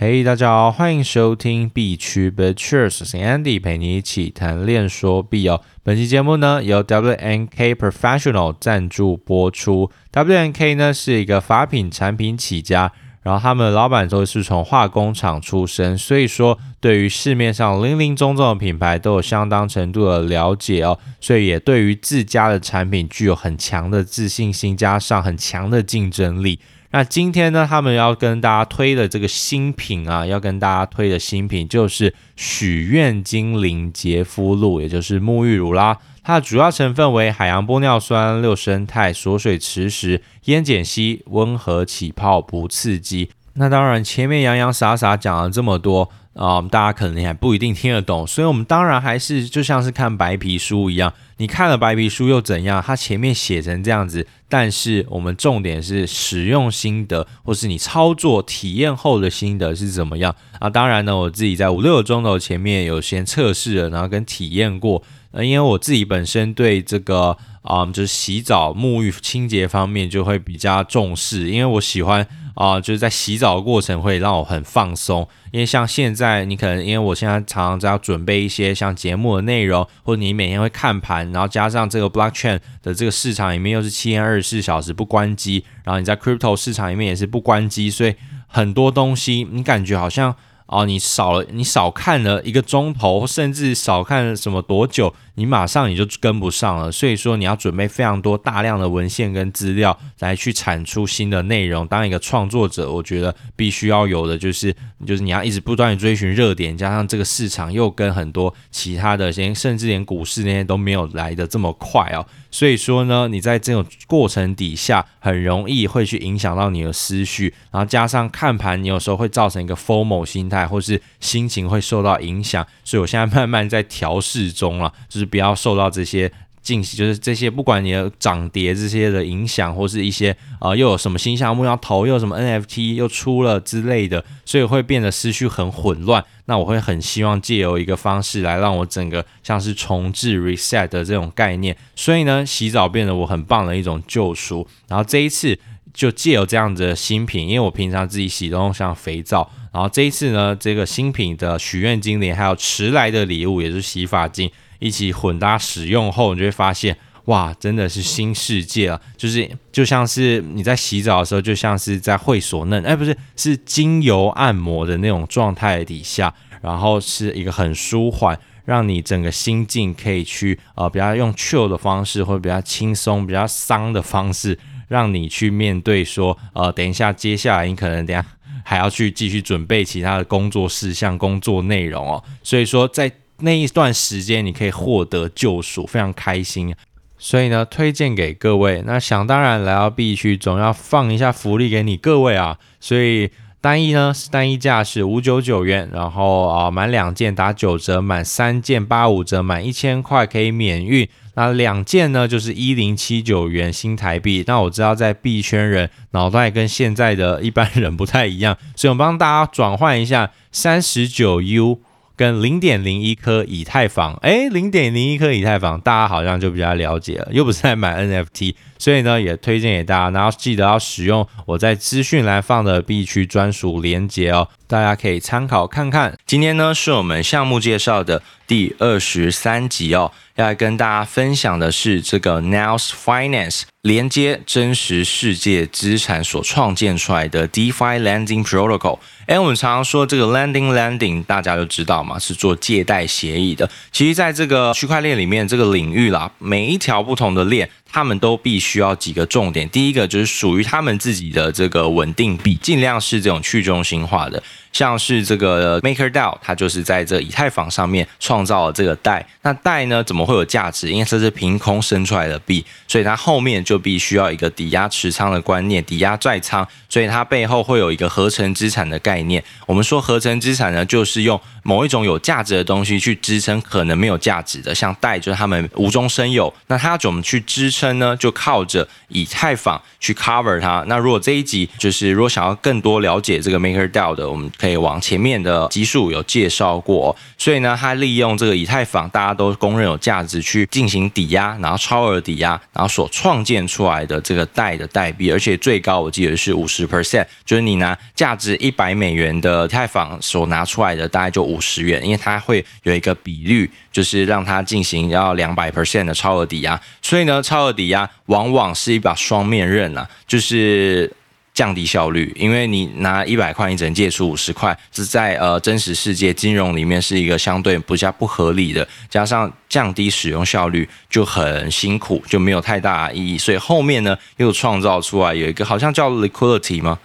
嘿，hey, 大家好，欢迎收听币圈 BitCheers，我是 Andy，陪你一起谈链说币哦。本期节目呢由 WNK Professional 赞助播出。WNK 呢是一个发品产品起家，然后他们的老板都是从化工厂出身，所以说对于市面上林林总总的品牌都有相当程度的了解哦，所以也对于自家的产品具有很强的自信心，加上很强的竞争力。那今天呢，他们要跟大家推的这个新品啊，要跟大家推的新品就是许愿精灵洁肤露，也就是沐浴乳啦。它的主要成分为海洋玻尿酸、六生态、锁水磁石、烟碱烯，温和起泡，不刺激。那当然，前面洋洋洒洒讲了这么多。啊、嗯，大家可能还不一定听得懂，所以我们当然还是就像是看白皮书一样，你看了白皮书又怎样？它前面写成这样子，但是我们重点是使用心得，或是你操作体验后的心得是怎么样啊？当然呢，我自己在五六个钟头前面有先测试了，然后跟体验过，呃，因为我自己本身对这个啊、就是洗澡、沐浴、清洁方面就会比较重视，因为我喜欢。啊、就是在洗澡的过程会让我很放松，因为像现在你可能因为我现在常常在要准备一些像节目的内容，或者你每天会看盘，然后加上这个 blockchain 的这个市场里面又是七天二十四小时不关机，然后你在 crypto 市场里面也是不关机，所以很多东西你感觉好像。哦，你少了，你少看了一个钟头，甚至少看了什么多久，你马上你就跟不上了。所以说，你要准备非常多大量的文献跟资料来去产出新的内容。当一个创作者，我觉得必须要有的就是，就是你要一直不断的追寻热点，加上这个市场又跟很多其他的，连甚至连股市那些都没有来的这么快哦。所以说呢，你在这种过程底下，很容易会去影响到你的思绪，然后加上看盘，你有时候会造成一个 FOMO 心态，或是心情会受到影响。所以我现在慢慢在调试中了，就是不要受到这些。信息就是这些，不管你的涨跌这些的影响，或是一些呃又有什么新项目要投，又有什么 NFT 又出了之类的，所以会变得思绪很混乱。那我会很希望借由一个方式来让我整个像是重置 reset 的这种概念。所以呢，洗澡变得我很棒的一种救赎。然后这一次就借由这样子的新品，因为我平常自己洗都用像肥皂，然后这一次呢，这个新品的许愿精灵还有迟来的礼物，也是洗发精。一起混搭使用后，你就会发现，哇，真的是新世界了。就是就像是你在洗澡的时候，就像是在会所嫩，哎，不是，是精油按摩的那种状态底下，然后是一个很舒缓，让你整个心境可以去呃比较用 chill 的方式，或者比较轻松、比较桑的方式，让你去面对说，呃，等一下接下来你可能等下还要去继续准备其他的工作事项、工作内容哦。所以说在那一段时间，你可以获得救赎，非常开心。所以呢，推荐给各位。那想当然来到 B 区，总要放一下福利给你各位啊。所以单一呢是，单一价是五九九元，然后啊，满两件打九折，满三件八五折，满一千块可以免运。那两件呢，就是一零七九元新台币。那我知道在币圈人脑袋跟现在的一般人不太一样，所以我帮大家转换一下三十九 U。跟零点零一颗以太坊，诶，零点零一颗以太坊，大家好像就比较了解了，又不是在买 NFT，所以呢，也推荐给大家，然后记得要使用我在资讯栏放的币区专属链接哦，大家可以参考看看。今天呢，是我们项目介绍的第二十三集哦。要来跟大家分享的是这个 Nails Finance 连接真实世界资产所创建出来的 DeFi Lending Protocol。哎，我们常常说这个 Lending Lending，大家都知道嘛，是做借贷协议的。其实，在这个区块链里面这个领域啦，每一条不同的链。他们都必须要几个重点，第一个就是属于他们自己的这个稳定币，尽量是这种去中心化的，像是这个 MakerDAO，它就是在这以太坊上面创造了这个代。那代呢，怎么会有价值？因为这是凭空生出来的币，所以它后面就必须要一个抵押持仓的观念，抵押在仓，所以它背后会有一个合成资产的概念。我们说合成资产呢，就是用某一种有价值的东西去支撑可能没有价值的，像代就是他们无中生有，那它怎么去支？撑呢，就靠着以太坊去 cover 它。那如果这一集就是如果想要更多了解这个 MakerDAO 的，我们可以往前面的集数有介绍过。所以呢，它利用这个以太坊大家都公认有价值去进行抵押，然后超额抵押，然后所创建出来的这个代的代币，而且最高我记得是五十 percent，就是你拿价值一百美元的以太坊所拿出来的大概就五十元，因为它会有一个比率，就是让它进行要两百 percent 的超额抵押。所以呢，超额抵押往往是一把双面刃啊，就是。降低效率，因为你拿一百块，你只能借出五十块，是在呃真实世界金融里面是一个相对比较不合理的，加上降低使用效率就很辛苦，就没有太大意义。所以后面呢又创造出来有一个好像叫 Liquidity 吗？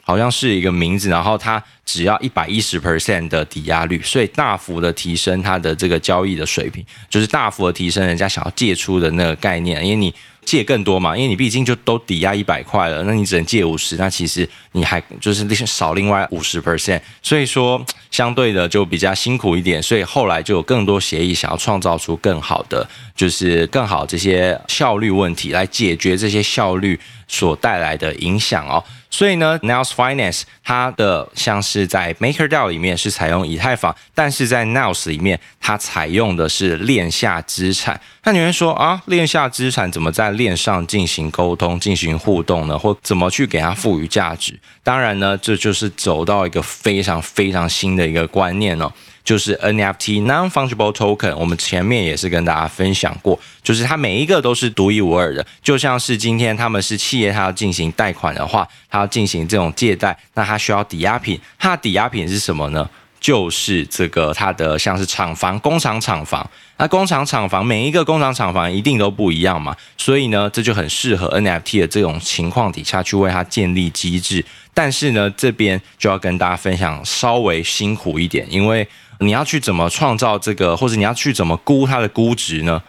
好像是一个名字，然后它只要一百一十 percent 的抵押率，所以大幅的提升它的这个交易的水平，就是大幅的提升人家想要借出的那个概念，因为你。借更多嘛，因为你毕竟就都抵押一百块了，那你只能借五十，那其实你还就是少另外五十 percent，所以说相对的就比较辛苦一点，所以后来就有更多协议想要创造出更好的，就是更好这些效率问题来解决这些效率所带来的影响哦。所以呢，Naos Finance 它的像是在 MakerDAO 里面是采用以太坊，但是在 Naos 里面它采用的是链下资产。那你会说啊，链下资产怎么在链上进行沟通、进行互动呢？或怎么去给它赋予价值？当然呢，这就是走到一个非常非常新的一个观念哦。就是 NFT non-fungible token，我们前面也是跟大家分享过，就是它每一个都是独一无二的，就像是今天他们是企业，它要进行贷款的话，它要进行这种借贷，那它需要抵押品，它的抵押品是什么呢？就是这个它的像是厂房、工厂厂房，那工厂厂房每一个工厂厂房一定都不一样嘛，所以呢，这就很适合 NFT 的这种情况底下去为它建立机制，但是呢，这边就要跟大家分享稍微辛苦一点，因为。你要去怎么创造这个，或者你要去怎么估它的估值呢？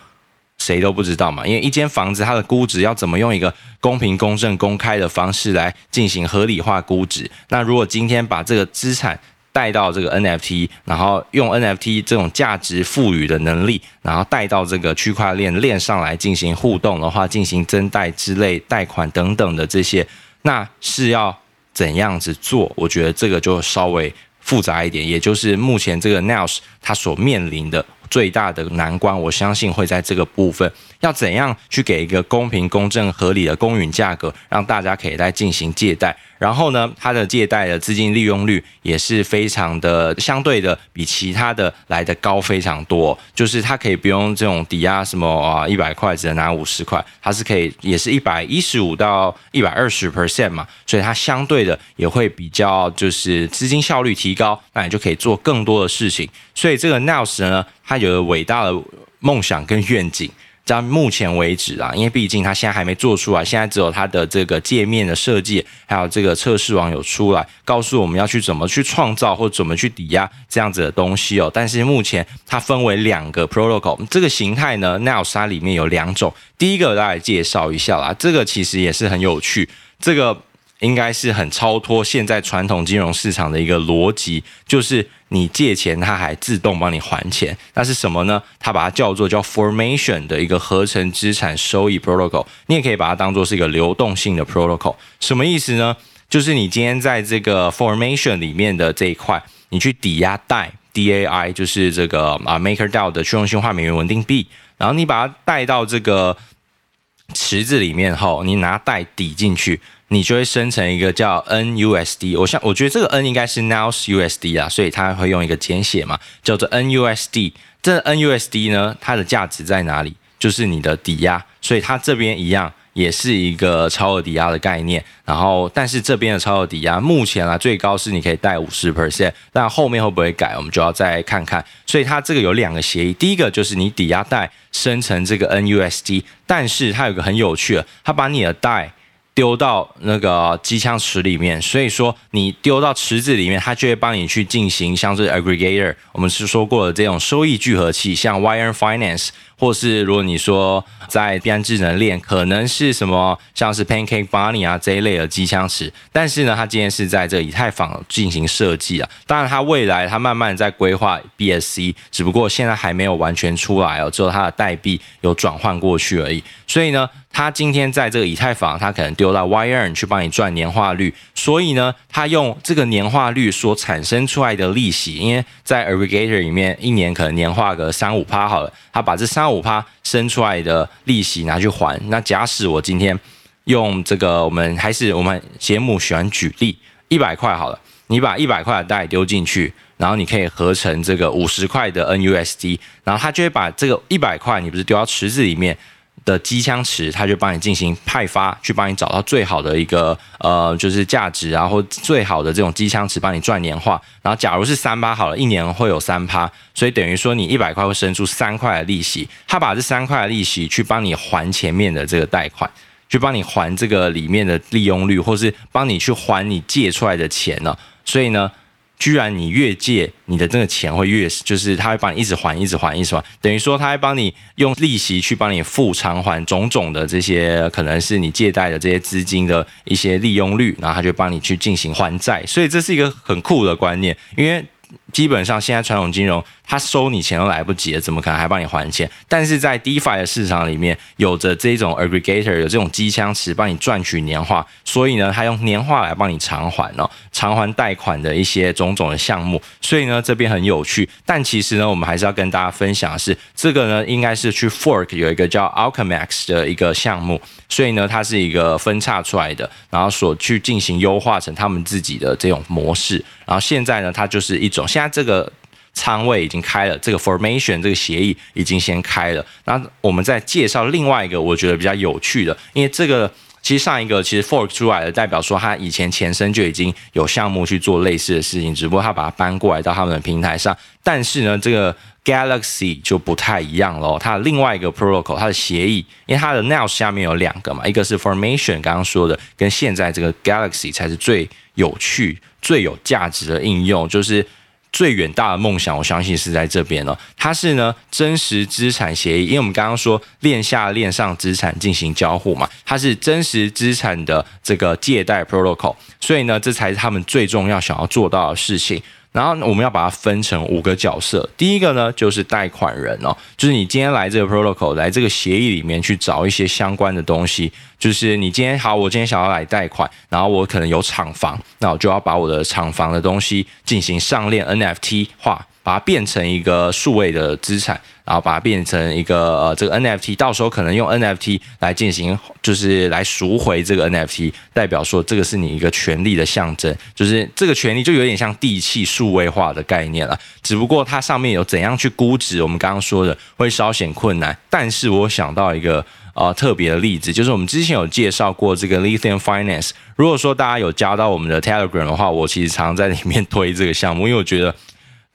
谁都不知道嘛。因为一间房子它的估值要怎么用一个公平、公正、公开的方式来进行合理化估值？那如果今天把这个资产带到这个 NFT，然后用 NFT 这种价值赋予的能力，然后带到这个区块链链上来进行互动的话，进行增贷之类贷款等等的这些，那是要怎样子做？我觉得这个就稍微。复杂一点，也就是目前这个 Naos 它所面临的最大的难关，我相信会在这个部分，要怎样去给一个公平、公正、合理的公允价格，让大家可以来进行借贷。然后呢，它的借贷的资金利用率也是非常的相对的，比其他的来的高非常多。就是它可以不用这种抵押什么啊，一百块只能拿五十块，它是可以也是一百一十五到一百二十 percent 嘛，所以它相对的也会比较就是资金效率提高，那你就可以做更多的事情。所以这个 Naos 呢，它有个伟大的梦想跟愿景。到目前为止啊，因为毕竟它现在还没做出来，现在只有它的这个界面的设计，还有这个测试网有出来，告诉我们要去怎么去创造或怎么去抵押这样子的东西哦。但是目前它分为两个 protocol，这个形态呢，Naos 它里面有两种。第一个我来介绍一下啦，这个其实也是很有趣，这个。应该是很超脱现在传统金融市场的一个逻辑，就是你借钱，它还自动帮你还钱。那是什么呢？它把它叫做叫 formation 的一个合成资产收益 protocol。你也可以把它当做是一个流动性的 protocol。什么意思呢？就是你今天在这个 formation 里面的这一块，你去抵押贷 DAI，就是这个啊 MakerDAO 的去中心化美元稳定币，然后你把它带到这个池子里面后，你拿贷抵进去。你就会生成一个叫 NUSD，我想我觉得这个 N 应该是 Naos USD 啊，所以它会用一个简写嘛，叫做 NUSD。这 NUSD 呢，它的价值在哪里？就是你的抵押，所以它这边一样也是一个超额抵押的概念。然后，但是这边的超额抵押目前啊最高是你可以贷五十 percent，但后面会不会改，我们就要再看看。所以它这个有两个协议，第一个就是你抵押贷生成这个 NUSD，但是它有个很有趣的，它把你的贷。丢到那个机枪池里面，所以说你丢到池子里面，它就会帮你去进行像是 aggregator，我们是说过的这种收益聚合器，像 Wire Finance 或是如果你说在币安智能链，可能是什么像是 Pancake Bunny 啊这一类的机枪池，但是呢，它今天是在这个以太坊进行设计啊。当然，它未来它慢慢在规划 BSC，只不过现在还没有完全出来哦，只有它的代币有转换过去而已。所以呢，它今天在这个以太坊，它可能丢到 y e r n 去帮你赚年化率。所以呢，它用这个年化率所产生出来的利息，因为在 Aggregator 里面一年可能年化个三五趴好了，它把这三那我怕生出来的利息拿去还。那假使我今天用这个，我们还是我们节目喜欢举例，一百块好了，你把一百块的贷丢进去，然后你可以合成这个五十块的 NUSD，然后它就会把这个一百块，你不是丢到池子里面。的机枪池，它就帮你进行派发，去帮你找到最好的一个呃，就是价值啊，或最好的这种机枪池，帮你赚年化。然后，假如是三趴好了，一年会有三趴，所以等于说你一百块会生出三块的利息。他把这三块的利息去帮你还前面的这个贷款，去帮你还这个里面的利用率，或是帮你去还你借出来的钱呢。所以呢。居然你越借你的这个钱会越，就是他会帮你一直还，一直还，一直还，等于说他会帮你用利息去帮你付偿还种种的这些可能是你借贷的这些资金的一些利用率，然后他就帮你去进行还债，所以这是一个很酷的观念，因为。基本上，现在传统金融它收你钱都来不及了，怎么可能还帮你还钱？但是在 DeFi 的市场里面，有着这种 aggregator，有这种机枪池帮你赚取年化，所以呢，它用年化来帮你偿还哦，偿还贷款的一些种种的项目。所以呢，这边很有趣。但其实呢，我们还是要跟大家分享的是，这个呢，应该是去 fork 有一个叫 Alchemax 的一个项目，所以呢，它是一个分叉出来的，然后所去进行优化成他们自己的这种模式。然后现在呢，它就是一种现这个仓位已经开了，这个 formation 这个协议已经先开了。那我们再介绍另外一个我觉得比较有趣的，因为这个其实上一个其实 fork 出来的，代表说它以前前身就已经有项目去做类似的事情，只不过它把它搬过来到他们的平台上。但是呢，这个 Galaxy 就不太一样喽，它的另外一个 protocol 它的协议，因为它的 Now 下面有两个嘛，一个是 formation 刚刚说的，跟现在这个 Galaxy 才是最有趣。最有价值的应用就是最远大的梦想，我相信是在这边了。它是呢真实资产协议，因为我们刚刚说链下链上资产进行交互嘛，它是真实资产的这个借贷 protocol，所以呢这才是他们最重要想要做到的事情。然后我们要把它分成五个角色。第一个呢，就是贷款人哦，就是你今天来这个 protocol，来这个协议里面去找一些相关的东西。就是你今天好，我今天想要来贷款，然后我可能有厂房，那我就要把我的厂房的东西进行上链 NFT 化。把它变成一个数位的资产，然后把它变成一个呃这个 NFT，到时候可能用 NFT 来进行，就是来赎回这个 NFT，代表说这个是你一个权利的象征，就是这个权利就有点像地契数位化的概念了，只不过它上面有怎样去估值，我们刚刚说的会稍显困难，但是我想到一个呃特别的例子，就是我们之前有介绍过这个 Lithium Finance，如果说大家有加到我们的 Telegram 的话，我其实常常在里面推这个项目，因为我觉得。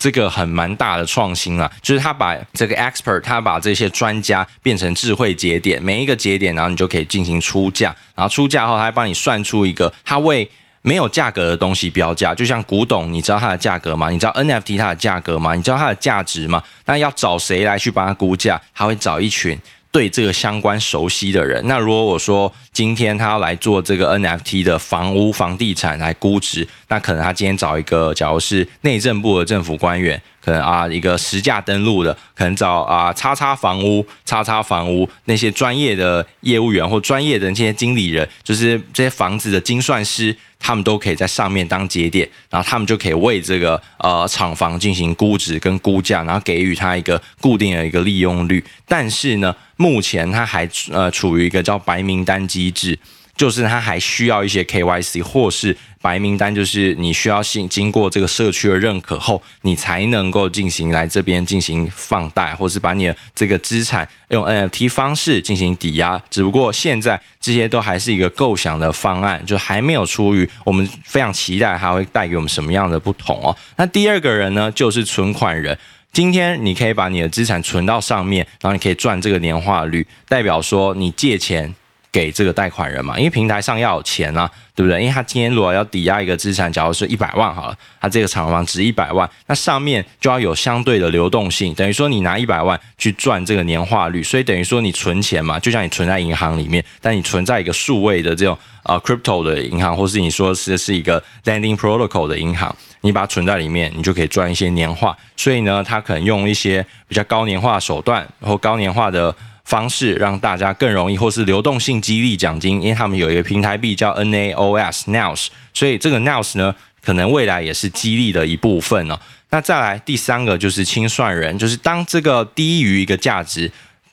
这个很蛮大的创新啊，就是他把这个 expert，他把这些专家变成智慧节点，每一个节点，然后你就可以进行出价，然后出价后，他帮你算出一个他为没有价格的东西标价，就像古董，你知道它的价格吗？你知道 NFT 它的价格吗？你知道它的价值吗？那要找谁来去帮他估价？他会找一群。对这个相关熟悉的人，那如果我说今天他要来做这个 NFT 的房屋房地产来估值，那可能他今天找一个，假如是内政部的政府官员，可能啊一个实价登录的，可能找啊叉叉房屋叉叉房屋那些专业的业务员或专业的那些经理人，就是这些房子的精算师。他们都可以在上面当节点，然后他们就可以为这个呃厂房进行估值跟估价，然后给予它一个固定的一个利用率。但是呢，目前它还呃处于一个叫白名单机制。就是他还需要一些 KYC 或是白名单，就是你需要经经过这个社区的认可后，你才能够进行来这边进行放贷，或是把你的这个资产用 NFT 方式进行抵押。只不过现在这些都还是一个构想的方案，就还没有出于我们非常期待它会带给我们什么样的不同哦。那第二个人呢，就是存款人。今天你可以把你的资产存到上面，然后你可以赚这个年化率，代表说你借钱。给这个贷款人嘛，因为平台上要有钱啊，对不对？因为他今天如果要抵押一个资产，假如说一百万好了，他这个厂房值一百万，那上面就要有相对的流动性，等于说你拿一百万去赚这个年化率，所以等于说你存钱嘛，就像你存在银行里面，但你存在一个数位的这种呃 crypto 的银行，或是你说是是一个 lending protocol 的银行，你把它存在里面，你就可以赚一些年化。所以呢，他可能用一些比较高年化手段，或高年化的。方式让大家更容易，或是流动性激励奖金，因为他们有一个平台币叫 NAOS，NAOS，所以这个 NAOS 呢，可能未来也是激励的一部分哦。那再来第三个就是清算人，就是当这个低于一个价值。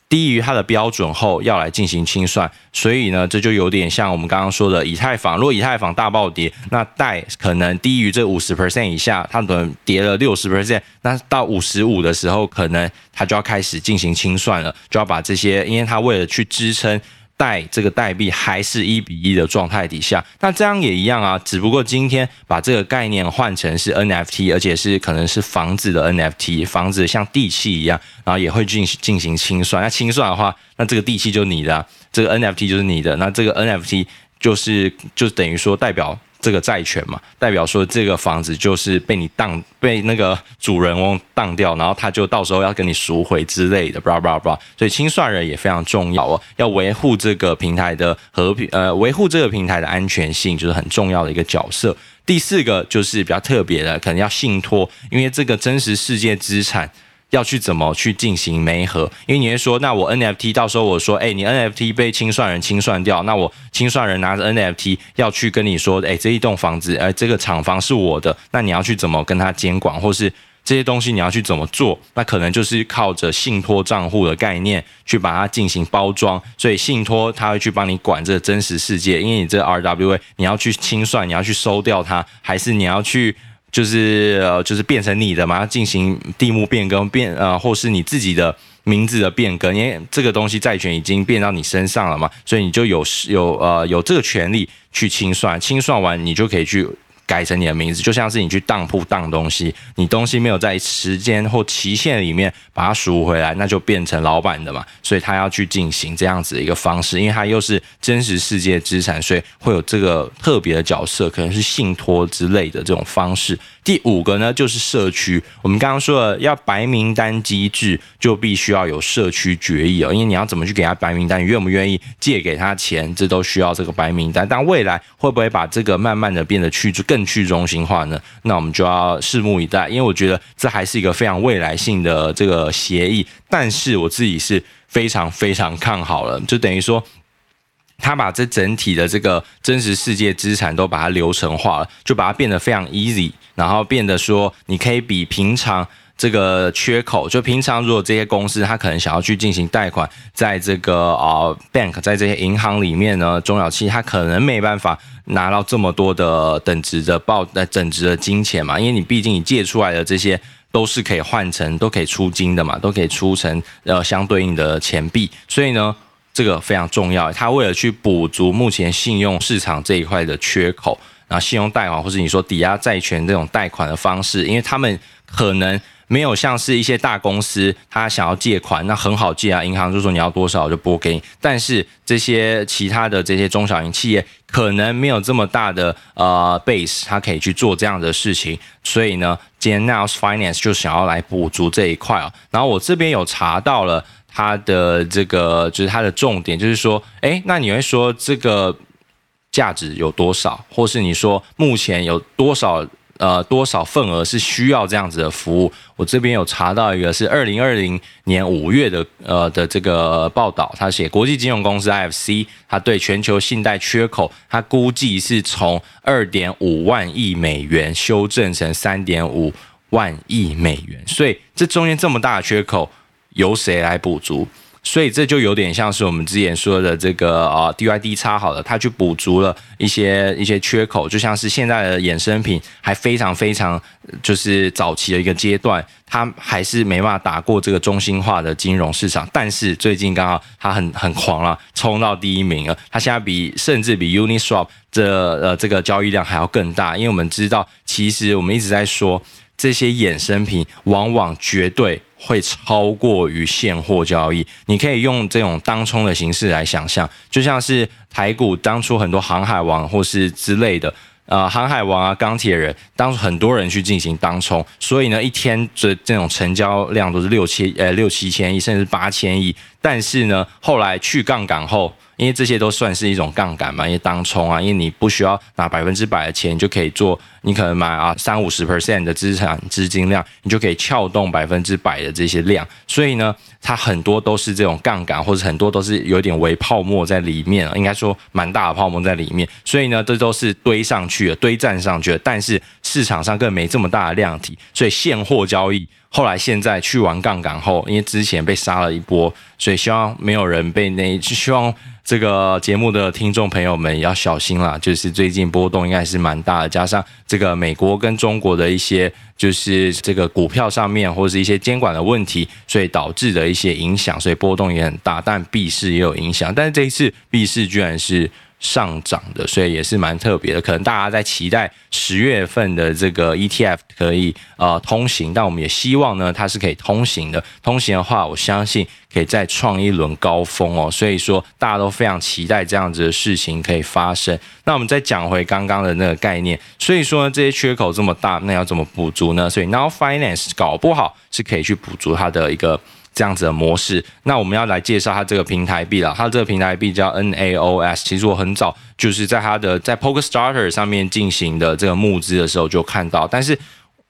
低于它的标准后要来进行清算，所以呢，这就有点像我们刚刚说的以太坊。如果以太坊大暴跌，那贷可能低于这五十 percent 以下，它可能跌了六十 percent，那到五十五的时候，可能它就要开始进行清算了，就要把这些，因为它为了去支撑。代这个代币还是一比一的状态底下，那这样也一样啊，只不过今天把这个概念换成是 NFT，而且是可能是房子的 NFT，房子像地契一样，然后也会进行进行清算。那清算的话，那这个地契就是你的，这个 NFT 就是你的，那这个 NFT 就是就等于说代表。这个债权嘛，代表说这个房子就是被你当被那个主人翁当掉，然后他就到时候要跟你赎回之类的，叭叭叭。所以清算人也非常重要哦，要维护这个平台的和平，呃，维护这个平台的安全性，就是很重要的一个角色。第四个就是比较特别的，可能要信托，因为这个真实世界资产。要去怎么去进行媒合？因为你会说，那我 NFT 到时候我说，哎，你 NFT 被清算人清算掉，那我清算人拿着 NFT 要去跟你说，哎，这一栋房子，哎，这个厂房是我的，那你要去怎么跟他监管，或是这些东西你要去怎么做？那可能就是靠着信托账户的概念去把它进行包装，所以信托他会去帮你管这个真实世界，因为你这 RWA 你要去清算，你要去收掉它，还是你要去？就是呃，就是变成你的嘛，进行地目变更变呃，或是你自己的名字的变更，因为这个东西债权已经变到你身上了嘛，所以你就有有呃有这个权利去清算，清算完你就可以去。改成你的名字，就像是你去当铺当东西，你东西没有在时间或期限里面把它赎回来，那就变成老板的嘛。所以他要去进行这样子的一个方式，因为他又是真实世界资产，所以会有这个特别的角色，可能是信托之类的这种方式。第五个呢，就是社区。我们刚刚说了，要白名单机制，就必须要有社区决议哦。因为你要怎么去给他白名单，你愿不愿意借给他钱，这都需要这个白名单。但未来会不会把这个慢慢的变得去更去中心化呢？那我们就要拭目以待。因为我觉得这还是一个非常未来性的这个协议，但是我自己是非常非常看好了，就等于说。他把这整体的这个真实世界资产都把它流程化了，就把它变得非常 easy，然后变得说你可以比平常这个缺口，就平常如果这些公司他可能想要去进行贷款，在这个啊 bank，在这些银行里面呢，中小企业他可能没办法拿到这么多的等值的报呃等值的金钱嘛，因为你毕竟你借出来的这些都是可以换成都可以出金的嘛，都可以出成呃相对应的钱币，所以呢。这个非常重要，他为了去补足目前信用市场这一块的缺口，然后信用贷款或是你说抵押债权这种贷款的方式，因为他们可能没有像是一些大公司，他想要借款，那很好借啊，银行就说你要多少我就拨给你，但是这些其他的这些中小型企业可能没有这么大的呃 base，他可以去做这样的事情，所以呢，今天 Naos Finance 就想要来补足这一块哦，然后我这边有查到了。它的这个就是它的重点，就是说，诶，那你会说这个价值有多少，或是你说目前有多少呃多少份额是需要这样子的服务？我这边有查到一个是二零二零年五月的呃的这个报道，他写国际金融公司 IFC，他对全球信贷缺口，他估计是从二点五万亿美元修正成三点五万亿美元，所以这中间这么大的缺口。由谁来补足？所以这就有点像是我们之前说的这个啊，DYDX 好了，它去补足了一些一些缺口，就像是现在的衍生品还非常非常就是早期的一个阶段，它还是没办法打过这个中心化的金融市场。但是最近刚好它很很狂了，冲到第一名了。它现在比甚至比 Uniswap 这呃这个交易量还要更大，因为我们知道，其实我们一直在说。这些衍生品往往绝对会超过于现货交易。你可以用这种当冲的形式来想象，就像是台股当初很多航海王或是之类的。呃，航海王啊，钢铁人，当很多人去进行当冲，所以呢，一天这这种成交量都是六七呃六七千亿，甚至八千亿。但是呢，后来去杠杆后。因为这些都算是一种杠杆嘛，因为当冲啊，因为你不需要拿百分之百的钱，就可以做，你可能买啊三五十 percent 的资产资金量，你就可以撬动百分之百的这些量，所以呢，它很多都是这种杠杆，或者很多都是有点微泡沫在里面啊，应该说蛮大的泡沫在里面，所以呢，这都是堆上去的，堆站上去的，但是市场上更没这么大的量体，所以现货交易。后来现在去完杠杆后，因为之前被杀了一波，所以希望没有人被那，希望这个节目的听众朋友们也要小心啦。就是最近波动应该是蛮大的，加上这个美国跟中国的一些就是这个股票上面或者是一些监管的问题，所以导致的一些影响，所以波动也很大。但币市也有影响，但是这一次币市居然是。上涨的，所以也是蛮特别的。可能大家在期待十月份的这个 ETF 可以呃通行，但我们也希望呢，它是可以通行的。通行的话，我相信可以再创一轮高峰哦。所以说，大家都非常期待这样子的事情可以发生。那我们再讲回刚刚的那个概念，所以说呢，这些缺口这么大，那要怎么补足呢？所以 Now Finance 搞不好是可以去补足它的一个。这样子的模式，那我们要来介绍它这个平台币了。它这个平台币叫 NAOS。其实我很早就是在它的在 PokerStarter 上面进行的这个募资的时候就看到。但是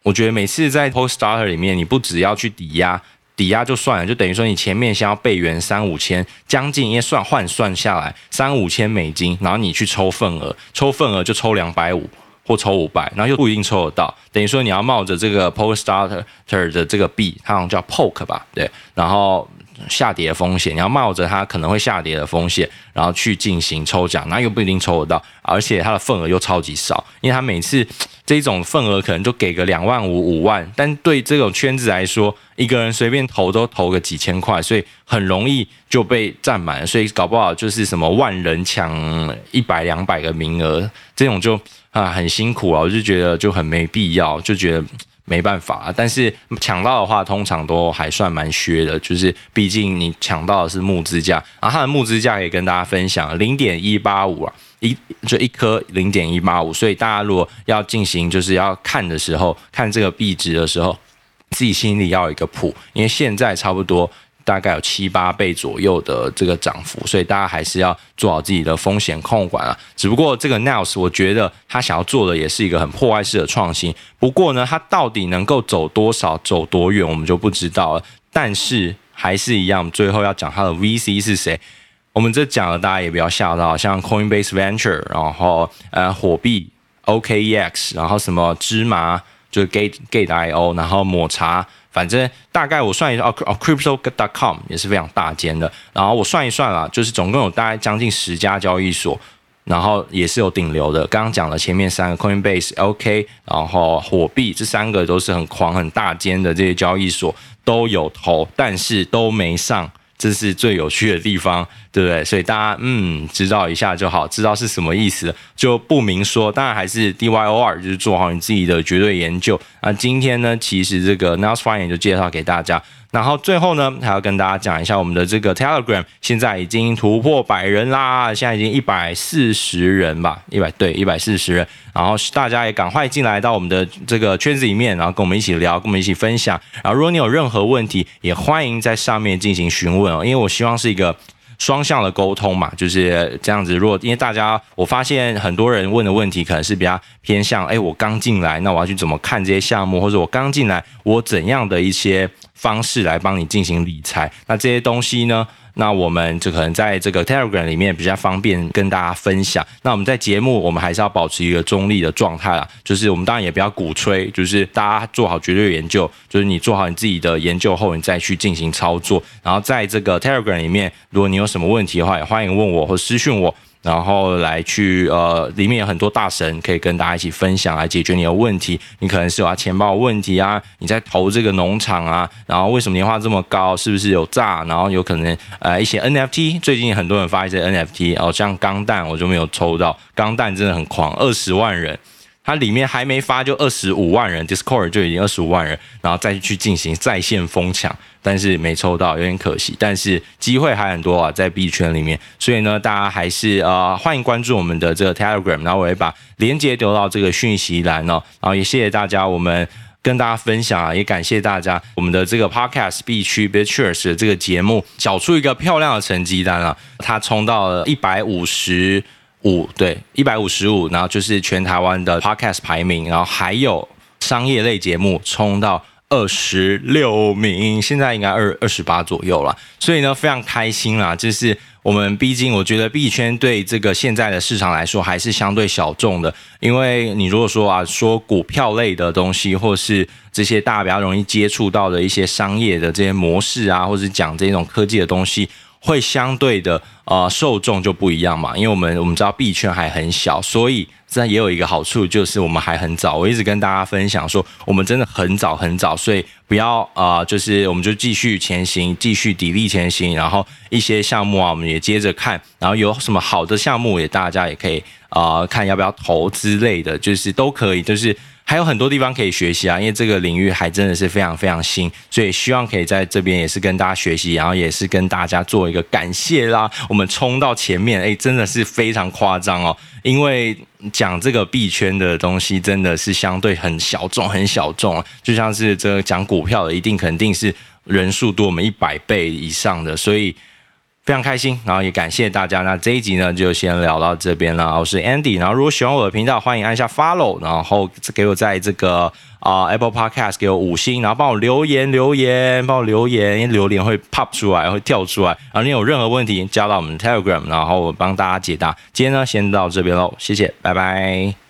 我觉得每次在 PokerStarter 里面，你不只要去抵押，抵押就算了，就等于说你前面先要备元三五千，将近因为算换算下来三五千美金，然后你去抽份额，抽份额就抽两百五。或抽五百，然后又不一定抽得到，等于说你要冒着这个 PokerStarter 的这个币，它好像叫 Poke 吧，对，然后下跌的风险，你要冒着它可能会下跌的风险，然后去进行抽奖，那又不一定抽得到，而且它的份额又超级少，因为它每次这种份额可能就给个两万五、五万，但对这种圈子来说，一个人随便投都投个几千块，所以很容易就被占满，所以搞不好就是什么万人抢一百、两百个名额，这种就。啊，很辛苦啊，我就觉得就很没必要，就觉得没办法。但是抢到的话，通常都还算蛮削的，就是毕竟你抢到的是木支架，然后它的木支架也跟大家分享，零点一八五啊，一就一颗零点一八五，所以大家如果要进行就是要看的时候，看这个币值的时候，自己心里要有一个谱，因为现在差不多。大概有七八倍左右的这个涨幅，所以大家还是要做好自己的风险控管啊。只不过这个 Naos，我觉得他想要做的也是一个很破坏式的创新。不过呢，它到底能够走多少、走多远，我们就不知道了。但是还是一样，最后要讲它的 VC 是谁。我们这讲了，大家也不要吓到，像 Coinbase Venture，然后呃火币 OKEX，然后什么芝麻就是 Gate Gate.io，然后抹茶。反正大概我算一下哦哦，Crypto.com 也是非常大间的。然后我算一算啦，就是总共有大概将近十家交易所，然后也是有顶流的。刚刚讲了前面三个 Coinbase、OK，然后火币这三个都是很狂很大间的这些交易所都有投，但是都没上。这是最有趣的地方，对不对？所以大家嗯知道一下就好，知道是什么意思就不明说。当然还是 DYOR，就是做好你自己的绝对研究。那今天呢，其实这个 Naos Finance 就介绍给大家。然后最后呢，还要跟大家讲一下我们的这个 Telegram，现在已经突破百人啦，现在已经一百四十人吧，一百对一百四十人。然后大家也赶快进来到我们的这个圈子里面，然后跟我们一起聊，跟我们一起分享。然后如果你有任何问题，也欢迎在上面进行询问哦，因为我希望是一个。双向的沟通嘛，就是这样子。如果因为大家，我发现很多人问的问题可能是比较偏向，哎，我刚进来，那我要去怎么看这些项目，或者我刚进来，我怎样的一些方式来帮你进行理财？那这些东西呢？那我们就可能在这个 Telegram 里面比较方便跟大家分享。那我们在节目，我们还是要保持一个中立的状态啦，就是我们当然也不要鼓吹，就是大家做好绝对研究，就是你做好你自己的研究后，你再去进行操作。然后在这个 Telegram 里面，如果你有什么问题的话，也欢迎问我或私讯我。然后来去呃，里面有很多大神可以跟大家一起分享，来解决你的问题。你可能是有啊钱包问题啊，你在投这个农场啊，然后为什么年化这么高？是不是有诈？然后有可能呃一些 NFT，最近很多人发一些 NFT，哦像钢弹我就没有抽到，钢弹真的很狂，二十万人它里面还没发就二十五万人，Discord 就已经二十五万人，然后再去进行在线疯抢，但是没抽到，有点可惜。但是机会还很多啊，在币圈里面，所以呢，大家还是呃欢迎关注我们的这个 Telegram，然后我会把链接丢到这个讯息栏哦，然后也谢谢大家，我们。跟大家分享啊，也感谢大家，我们的这个 Podcast 币区 b i t c h e r s 的这个节目，缴出一个漂亮的成绩单了。它冲到了一百五十五，对，一百五十五，然后就是全台湾的 Podcast 排名，然后还有商业类节目冲到二十六名，现在应该二二十八左右了。所以呢，非常开心啦，就是。我们毕竟，我觉得币圈对这个现在的市场来说还是相对小众的，因为你如果说啊，说股票类的东西，或是这些大家比较容易接触到的一些商业的这些模式啊，或是讲这种科技的东西，会相对的呃受众就不一样嘛。因为我们我们知道币圈还很小，所以。这也有一个好处，就是我们还很早。我一直跟大家分享说，我们真的很早很早，所以不要啊、就是我们就继续前行，继续砥砺前行。然后一些项目啊，我们也接着看。然后有什么好的项目，也大家也可以啊、看要不要投之类的，就是都可以，就是。还有很多地方可以学习啊，因为这个领域还真的是非常非常新，所以希望可以在这边也是跟大家学习，然后也是跟大家做一个感谢啦。我们冲到前面，哎，真的是非常夸张哦。因为讲这个币圈的东西，真的是相对很小众，很小众。就像是这个讲股票的，一定肯定是人数多我们一百倍以上的，所以。非常开心，然后也感谢大家。那这一集呢，就先聊到这边了。我是 Andy，然后如果喜欢我的频道，欢迎按下 Follow，然后给我在这个啊、Apple Podcast 给我五星，然后帮我留言留言，帮我留言，因为留言会 pop 出来，会跳出来。然后你有任何问题，加到我们 Telegram，然后我帮大家解答。今天呢，先到这边喽，谢谢，拜拜。